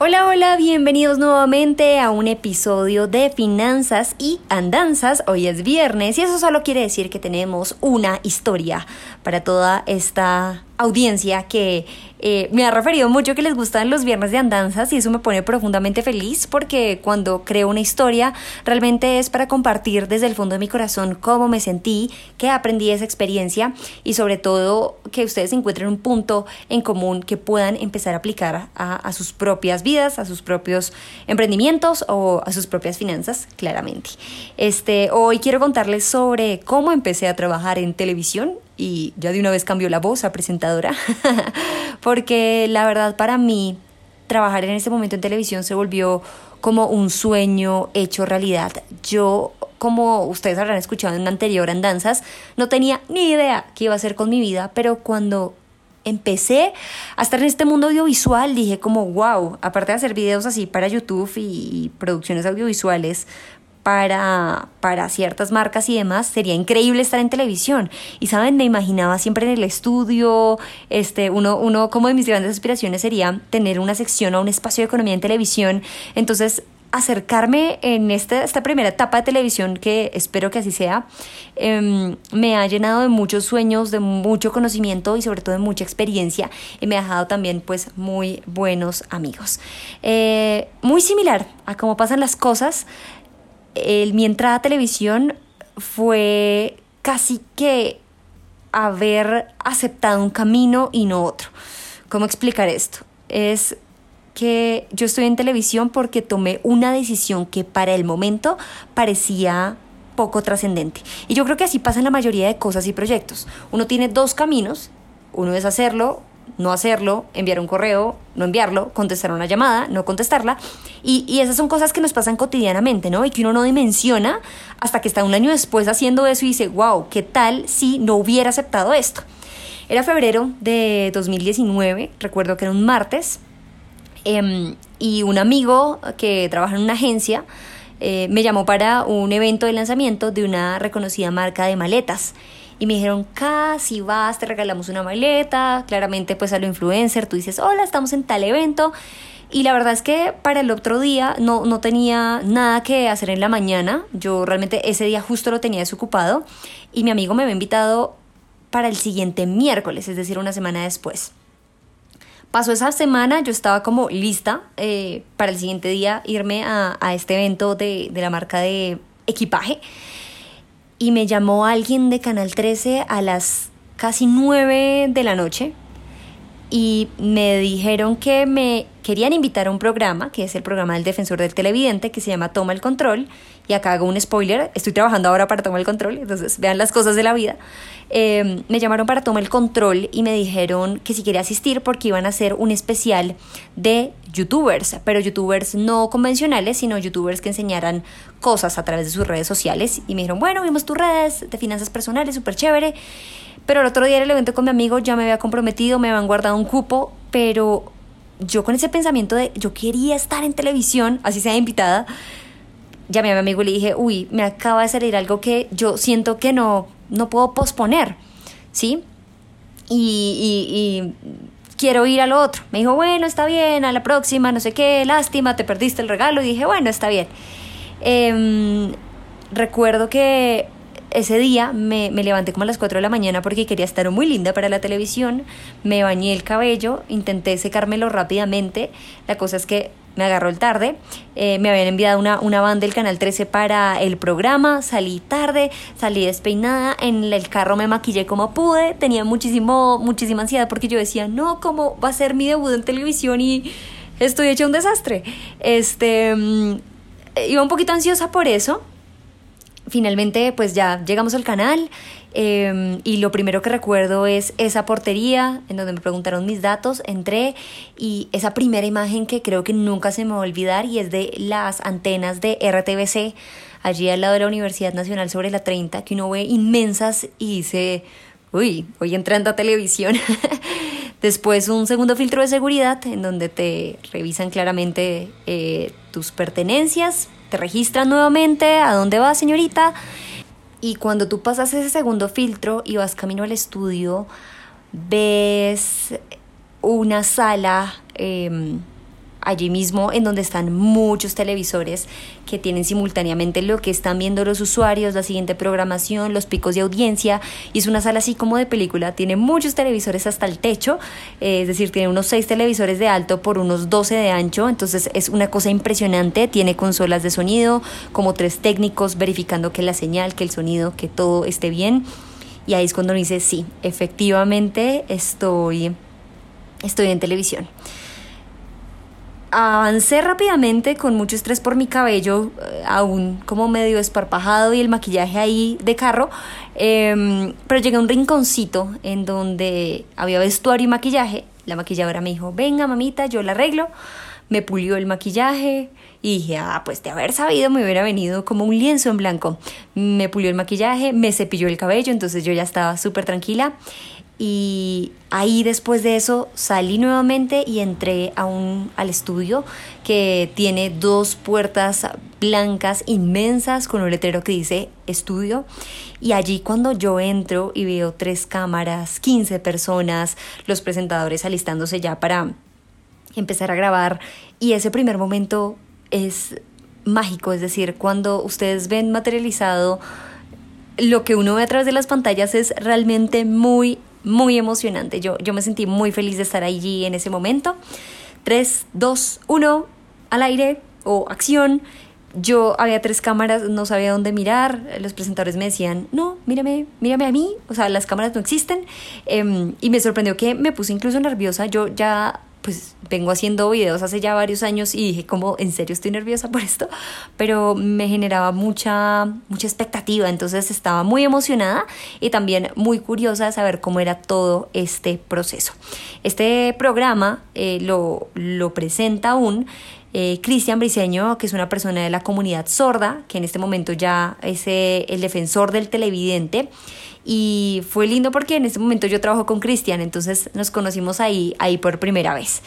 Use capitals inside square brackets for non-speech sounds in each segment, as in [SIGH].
Hola, hola, bienvenidos nuevamente a un episodio de Finanzas y Andanzas. Hoy es viernes y eso solo quiere decir que tenemos una historia para toda esta audiencia que eh, me ha referido mucho que les gustan los viernes de andanzas y eso me pone profundamente feliz porque cuando creo una historia realmente es para compartir desde el fondo de mi corazón cómo me sentí, qué aprendí de esa experiencia y sobre todo que ustedes encuentren un punto en común que puedan empezar a aplicar a, a sus propias vidas, a sus propios emprendimientos o a sus propias finanzas, claramente. Este, hoy quiero contarles sobre cómo empecé a trabajar en televisión y ya de una vez cambió la voz a presentadora, [LAUGHS] porque la verdad para mí trabajar en ese momento en televisión se volvió como un sueño hecho realidad. Yo, como ustedes habrán escuchado en un anterior Andanzas, no tenía ni idea qué iba a hacer con mi vida, pero cuando empecé a estar en este mundo audiovisual, dije como, wow, aparte de hacer videos así para YouTube y producciones audiovisuales, para, para ciertas marcas y demás, sería increíble estar en televisión. Y saben, me imaginaba siempre en el estudio, este, uno, uno como de mis grandes aspiraciones sería tener una sección o un espacio de economía en televisión. Entonces, acercarme en esta, esta primera etapa de televisión, que espero que así sea, em, me ha llenado de muchos sueños, de mucho conocimiento y sobre todo de mucha experiencia y me ha dejado también pues muy buenos amigos. Eh, muy similar a cómo pasan las cosas, el, mi entrada a televisión fue casi que haber aceptado un camino y no otro. ¿Cómo explicar esto? Es que yo estoy en televisión porque tomé una decisión que para el momento parecía poco trascendente. Y yo creo que así pasa en la mayoría de cosas y proyectos. Uno tiene dos caminos. Uno es hacerlo no hacerlo, enviar un correo, no enviarlo, contestar una llamada, no contestarla. Y, esas son cosas que nos pasan cotidianamente, ¿no? Y que uno no dimensiona hasta que está un año después haciendo eso y dice, wow, ¿qué tal si no hubiera aceptado esto? Era febrero de 2019, recuerdo que era un martes, em, y un amigo que trabaja en una agencia eh, me llamó para un evento de lanzamiento de una reconocida marca de maletas y me dijeron, casi vas, te regalamos una maleta, claramente pues a lo influencer, tú dices, hola, estamos en tal evento. Y la verdad es que para el otro día no, no tenía nada que hacer en la mañana, yo realmente ese día justo lo tenía desocupado y mi amigo me había invitado para el siguiente miércoles, es decir, una semana después. Pasó esa semana, yo estaba como lista eh, para el siguiente día irme a, a este evento de, de la marca de equipaje y me llamó alguien de Canal 13 a las casi 9 de la noche y me dijeron que me querían invitar a un programa, que es el programa del defensor del televidente, que se llama Toma el Control. Y acá hago un spoiler, estoy trabajando ahora para Toma el Control, entonces vean las cosas de la vida. Eh, me llamaron para Toma el Control y me dijeron que si quería asistir porque iban a hacer un especial de youtubers, pero youtubers no convencionales, sino youtubers que enseñaran cosas a través de sus redes sociales. Y me dijeron, bueno, vimos tus redes de finanzas personales, súper chévere. Pero el otro día en el evento con mi amigo ya me había comprometido, me habían guardado un cupo, pero yo con ese pensamiento de yo quería estar en televisión, así sea invitada, llamé a mi amigo y le dije, uy, me acaba de salir algo que yo siento que no, no puedo posponer, ¿sí? Y, y, quiero ir a lo otro. Me dijo, bueno, está bien, a la próxima, no sé qué, lástima, te perdiste el regalo. Y dije, bueno, está bien. Em, recuerdo que ese día me, me, levanté como a las 4 de la mañana porque quería estar muy linda para la televisión, me bañé el cabello, intenté secármelo rápidamente, la cosa es que me agarró el tarde, eh, me habían enviado una, una banda del Canal 13 para el programa, salí tarde, salí despeinada, en el carro me maquillé como pude, tenía muchísimo, muchísima ansiedad porque yo decía, no, ¿cómo va a ser mi debut en televisión y estoy hecha un desastre? Este, mm, iba un poquito ansiosa por eso, finalmente pues ya llegamos al canal em, y lo primero que recuerdo es esa portería en donde me preguntaron mis datos, entré y esa primera imagen que creo que nunca se me va a olvidar y es de las antenas de RTBC allí al lado de la Universidad Nacional sobre la 30, que uno ve inmensas y dice, uy, voy entrando a televisión. [LAUGHS] Después un segundo filtro de seguridad en donde te revisan claramente eh, tus pertenencias, te registran nuevamente, a dónde vas señorita. Y cuando tú pasas ese segundo filtro y vas camino al estudio, ves una sala em, allí mismo en donde están muchos televisores que tienen simultáneamente lo que están viendo los usuarios, la siguiente programación, los picos de audiencia. Y es una sala así como de película, tiene muchos televisores hasta el techo, eh, es decir, tiene unos 6 televisores de alto por unos 12 de ancho, entonces es una cosa impresionante, tiene consolas de sonido, como tres técnicos verificando que la señal, que el sonido, que todo esté bien. Y ahí es cuando uno dice, sí, efectivamente estoy, estoy en televisión avancé rápidamente con mucho estrés por mi cabello, eh, aún como medio esparpajado y el maquillaje ahí de carro, em, pero llegué a un rinconcito en donde había vestuario y maquillaje. La maquilladora me dijo, venga mamita, yo la arreglo. Me pulió el maquillaje y dije, ah, pues de haber sabido me hubiera venido como un lienzo en blanco. Me pulió el maquillaje, me cepilló el cabello, entonces yo ya estaba súper tranquila. Y ahí después de eso salí nuevamente y entré a un, al estudio que tiene dos puertas blancas inmensas con un letrero que dice estudio. Y allí cuando yo entro y veo tres cámaras, 15 personas, los presentadores alistándose ya para empezar a grabar. Y ese primer momento es mágico, es decir, cuando ustedes ven materializado lo que uno ve a través de las pantallas es realmente muy muy emocionante. Yo, yo me sentí muy feliz de estar allí en ese momento. 3, 2, 1, al aire o acción. Yo había tres cámaras, no sabía dónde mirar. Los presentadores me decían, no, mírame, mírame a mí. O sea, las cámaras no existen. Em, y me sorprendió que me puse incluso nerviosa. Yo ya pues vengo haciendo videos hace ya varios años y dije como en serio estoy nerviosa por esto, pero me generaba mucha mucha expectativa, entonces estaba muy emocionada y también muy curiosa de saber cómo era todo este proceso. Este programa eh, lo, lo presenta un eh, Cristian Briseño, que es una persona de la comunidad sorda, que en este momento ya es eh, el defensor del televidente y fue lindo porque en ese momento yo trabajo con Cristian, entonces nos conocimos ahí, ahí por primera vez.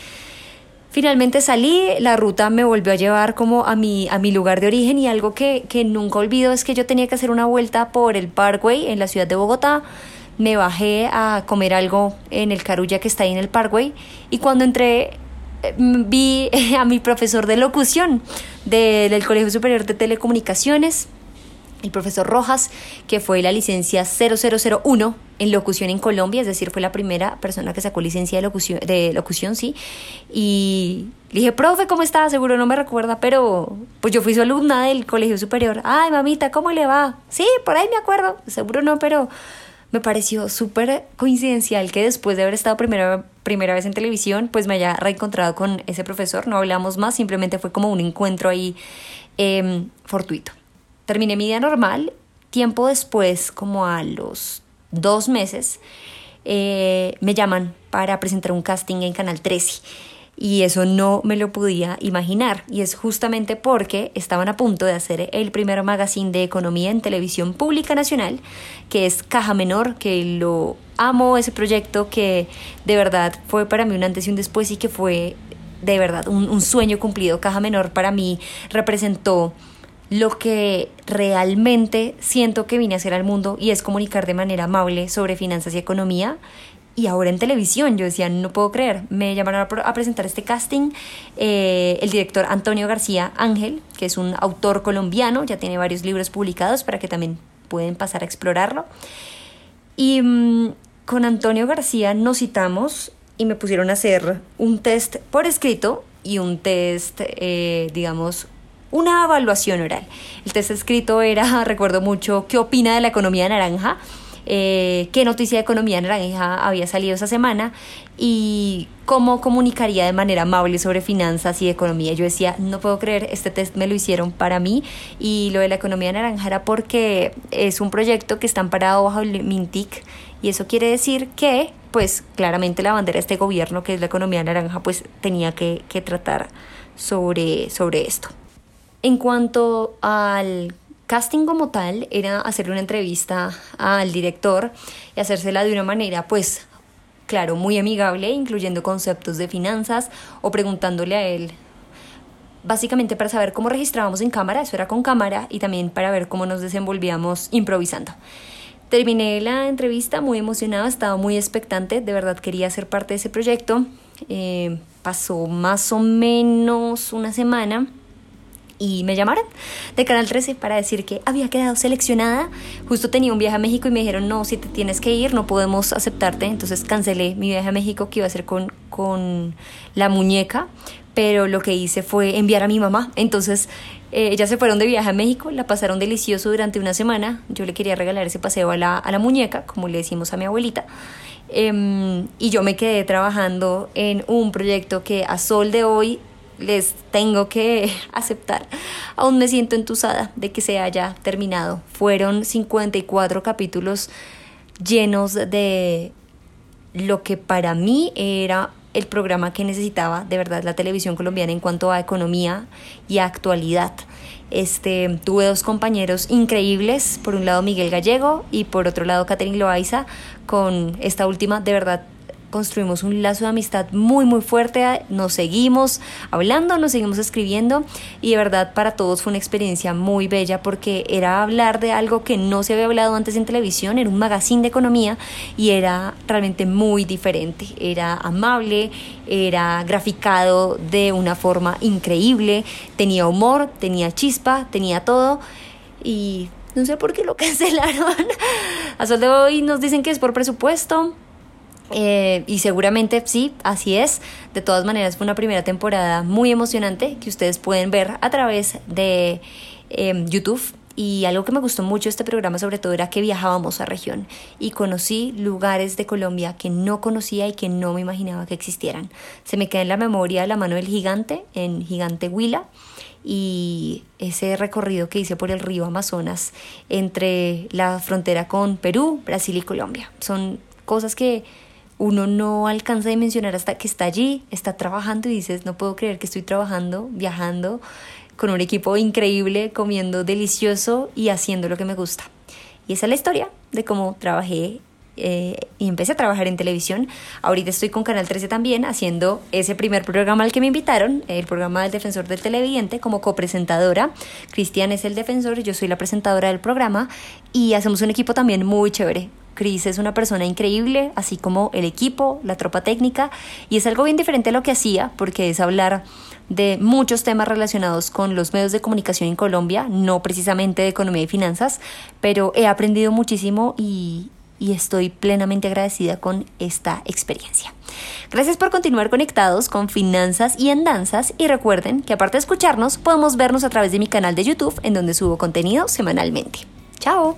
Finalmente salí, la ruta me volvió a llevar como a mi, a mi lugar de origen y algo que, que nunca olvido es que yo tenía que hacer una vuelta por el Parkway en la ciudad de Bogotá. Me bajé a comer algo en el Carulla que está ahí en el Parkway y cuando entré vi [LAUGHS] a mi profesor de locución del Colegio Superior de Telecomunicaciones el profesor Rojas, que fue la licencia 0001 en locución en Colombia, es decir, fue la primera persona que sacó licencia de locución, de locución sí. Y le dije, profe, ¿cómo está? Seguro no me recuerda, pero pues yo fui su alumna del colegio superior. Ay, mamita, ¿cómo le va? Sí, por ahí me acuerdo. Seguro no, pero me pareció súper coincidencial que después de haber estado primera, primera vez en televisión, pues me haya reencontrado con ese profesor. No hablamos más, simplemente fue como un encuentro ahí em, fortuito. Terminé mi día normal. Tiempo después, como a los dos meses, eh, me llaman para presentar un casting en Canal 13 y eso no me lo podía imaginar. Y es justamente porque estaban a punto de hacer el primer magazine de economía en televisión pública nacional, que es Caja Menor, que lo amo ese proyecto, que de verdad fue para mí un antes y un después y que fue de verdad un, un sueño cumplido. Caja Menor para mí representó lo que realmente siento que vine a hacer al mundo y es comunicar de manera amable sobre finanzas y economía. Y ahora en televisión, yo decía, no puedo creer, me llamaron a, presentar este casting eh, el director Antonio García Ángel, que es un autor colombiano, ya tiene varios libros publicados para que también pueden pasar a explorarlo. Y mm, con Antonio García nos citamos y me pusieron a hacer un test por escrito y un test, eh, digamos, una evaluación oral. El test escrito era, [LAUGHS] recuerdo mucho, ¿qué opina de la economía naranja? Eh, qué noticia de economía naranja había salido esa semana y cómo comunicaría de manera amable sobre finanzas y economía. Yo decía, no puedo creer, este test me lo hicieron para mí y lo de la economía naranja era porque es un proyecto que está amparado bajo el MINTIC y eso quiere decir que, pues claramente la bandera de este gobierno, que es la economía naranja, pues tenía que, que tratar sobre, sobre esto. En cuanto al casting como tal era hacerle una entrevista al director y hacérsela de una manera, pues, claro, muy amigable, incluyendo conceptos de finanzas o preguntándole a él básicamente para saber cómo registrábamos en cámara, eso era con cámara, y también para ver cómo nos desenvolvíamos improvisando. Terminé la entrevista muy emocionada, estaba muy expectante, de verdad quería ser parte de ese proyecto. Eh, pasó más o menos una semana y me llamaron de Canal 13 para decir que había quedado seleccionada. Justo tenía un viaje a México y me dijeron, no, si te tienes que ir, no podemos aceptarte. Entonces cancelé mi viaje a México que iba a ser con, con la muñeca, pero lo que hice fue enviar a mi mamá. Entonces eh, ellas se fueron de viaje a México, la pasaron delicioso durante una semana. Yo le quería regalar ese paseo a la, a la muñeca, como le decimos a mi abuelita. Em, y yo me quedé trabajando en un proyecto que a sol de hoy les tengo que [LAUGHS] aceptar. Aún me siento entusada de que se haya terminado. Fueron 54 capítulos llenos de lo que para mí era el programa que necesitaba de verdad la televisión colombiana en cuanto a economía y actualidad. Este, tuve dos compañeros increíbles, por un lado Miguel Gallego y por otro lado Catherine Loaiza, con esta última de verdad construimos un lazo de amistad muy muy fuerte, nos seguimos hablando, nos seguimos escribiendo y de verdad para todos fue una experiencia muy bella porque era hablar de algo que no se había hablado antes en televisión, era un magazine de economía y era realmente muy diferente, era amable, era graficado de una forma increíble, tenía humor, tenía chispa, tenía todo y no sé por qué lo [LAUGHS] cancelaron. A sol de hoy nos dicen que es por presupuesto. Eh, y seguramente sí, así es. De todas maneras, fue una primera temporada muy emocionante que ustedes pueden ver a través de em, YouTube. Y algo que me gustó mucho este programa sobre todo era que viajábamos a región y conocí lugares de Colombia que no conocía y que no me imaginaba que existieran. Se me queda en la memoria la mano del gigante en Gigante Huila y ese recorrido que hice por el río Amazonas entre la frontera con Perú, Brasil y Colombia. Son cosas que uno no alcanza a dimensionar hasta que está allí, está trabajando y dices, no puedo creer que estoy trabajando, viajando con un equipo increíble, comiendo delicioso y haciendo lo que me gusta. Y esa es la historia de cómo trabajé eh, y empecé a trabajar en televisión. Ahorita estoy con Canal 13 también haciendo ese primer programa al que me invitaron, el programa del defensor del televidente, como copresentadora. Cristian es el defensor, yo soy la presentadora del programa y hacemos un equipo también muy chévere. Cris es una persona increíble, así como el equipo, la tropa técnica, y es algo bien diferente a lo que hacía, porque es hablar de muchos temas relacionados con los medios de comunicación en Colombia, no precisamente de economía y finanzas, pero he aprendido muchísimo y, y estoy plenamente agradecida con esta experiencia. Gracias por continuar conectados con Finanzas y Andanzas y recuerden que aparte de escucharnos, podemos vernos a través de mi canal de YouTube en donde subo contenido semanalmente. ¡Chao!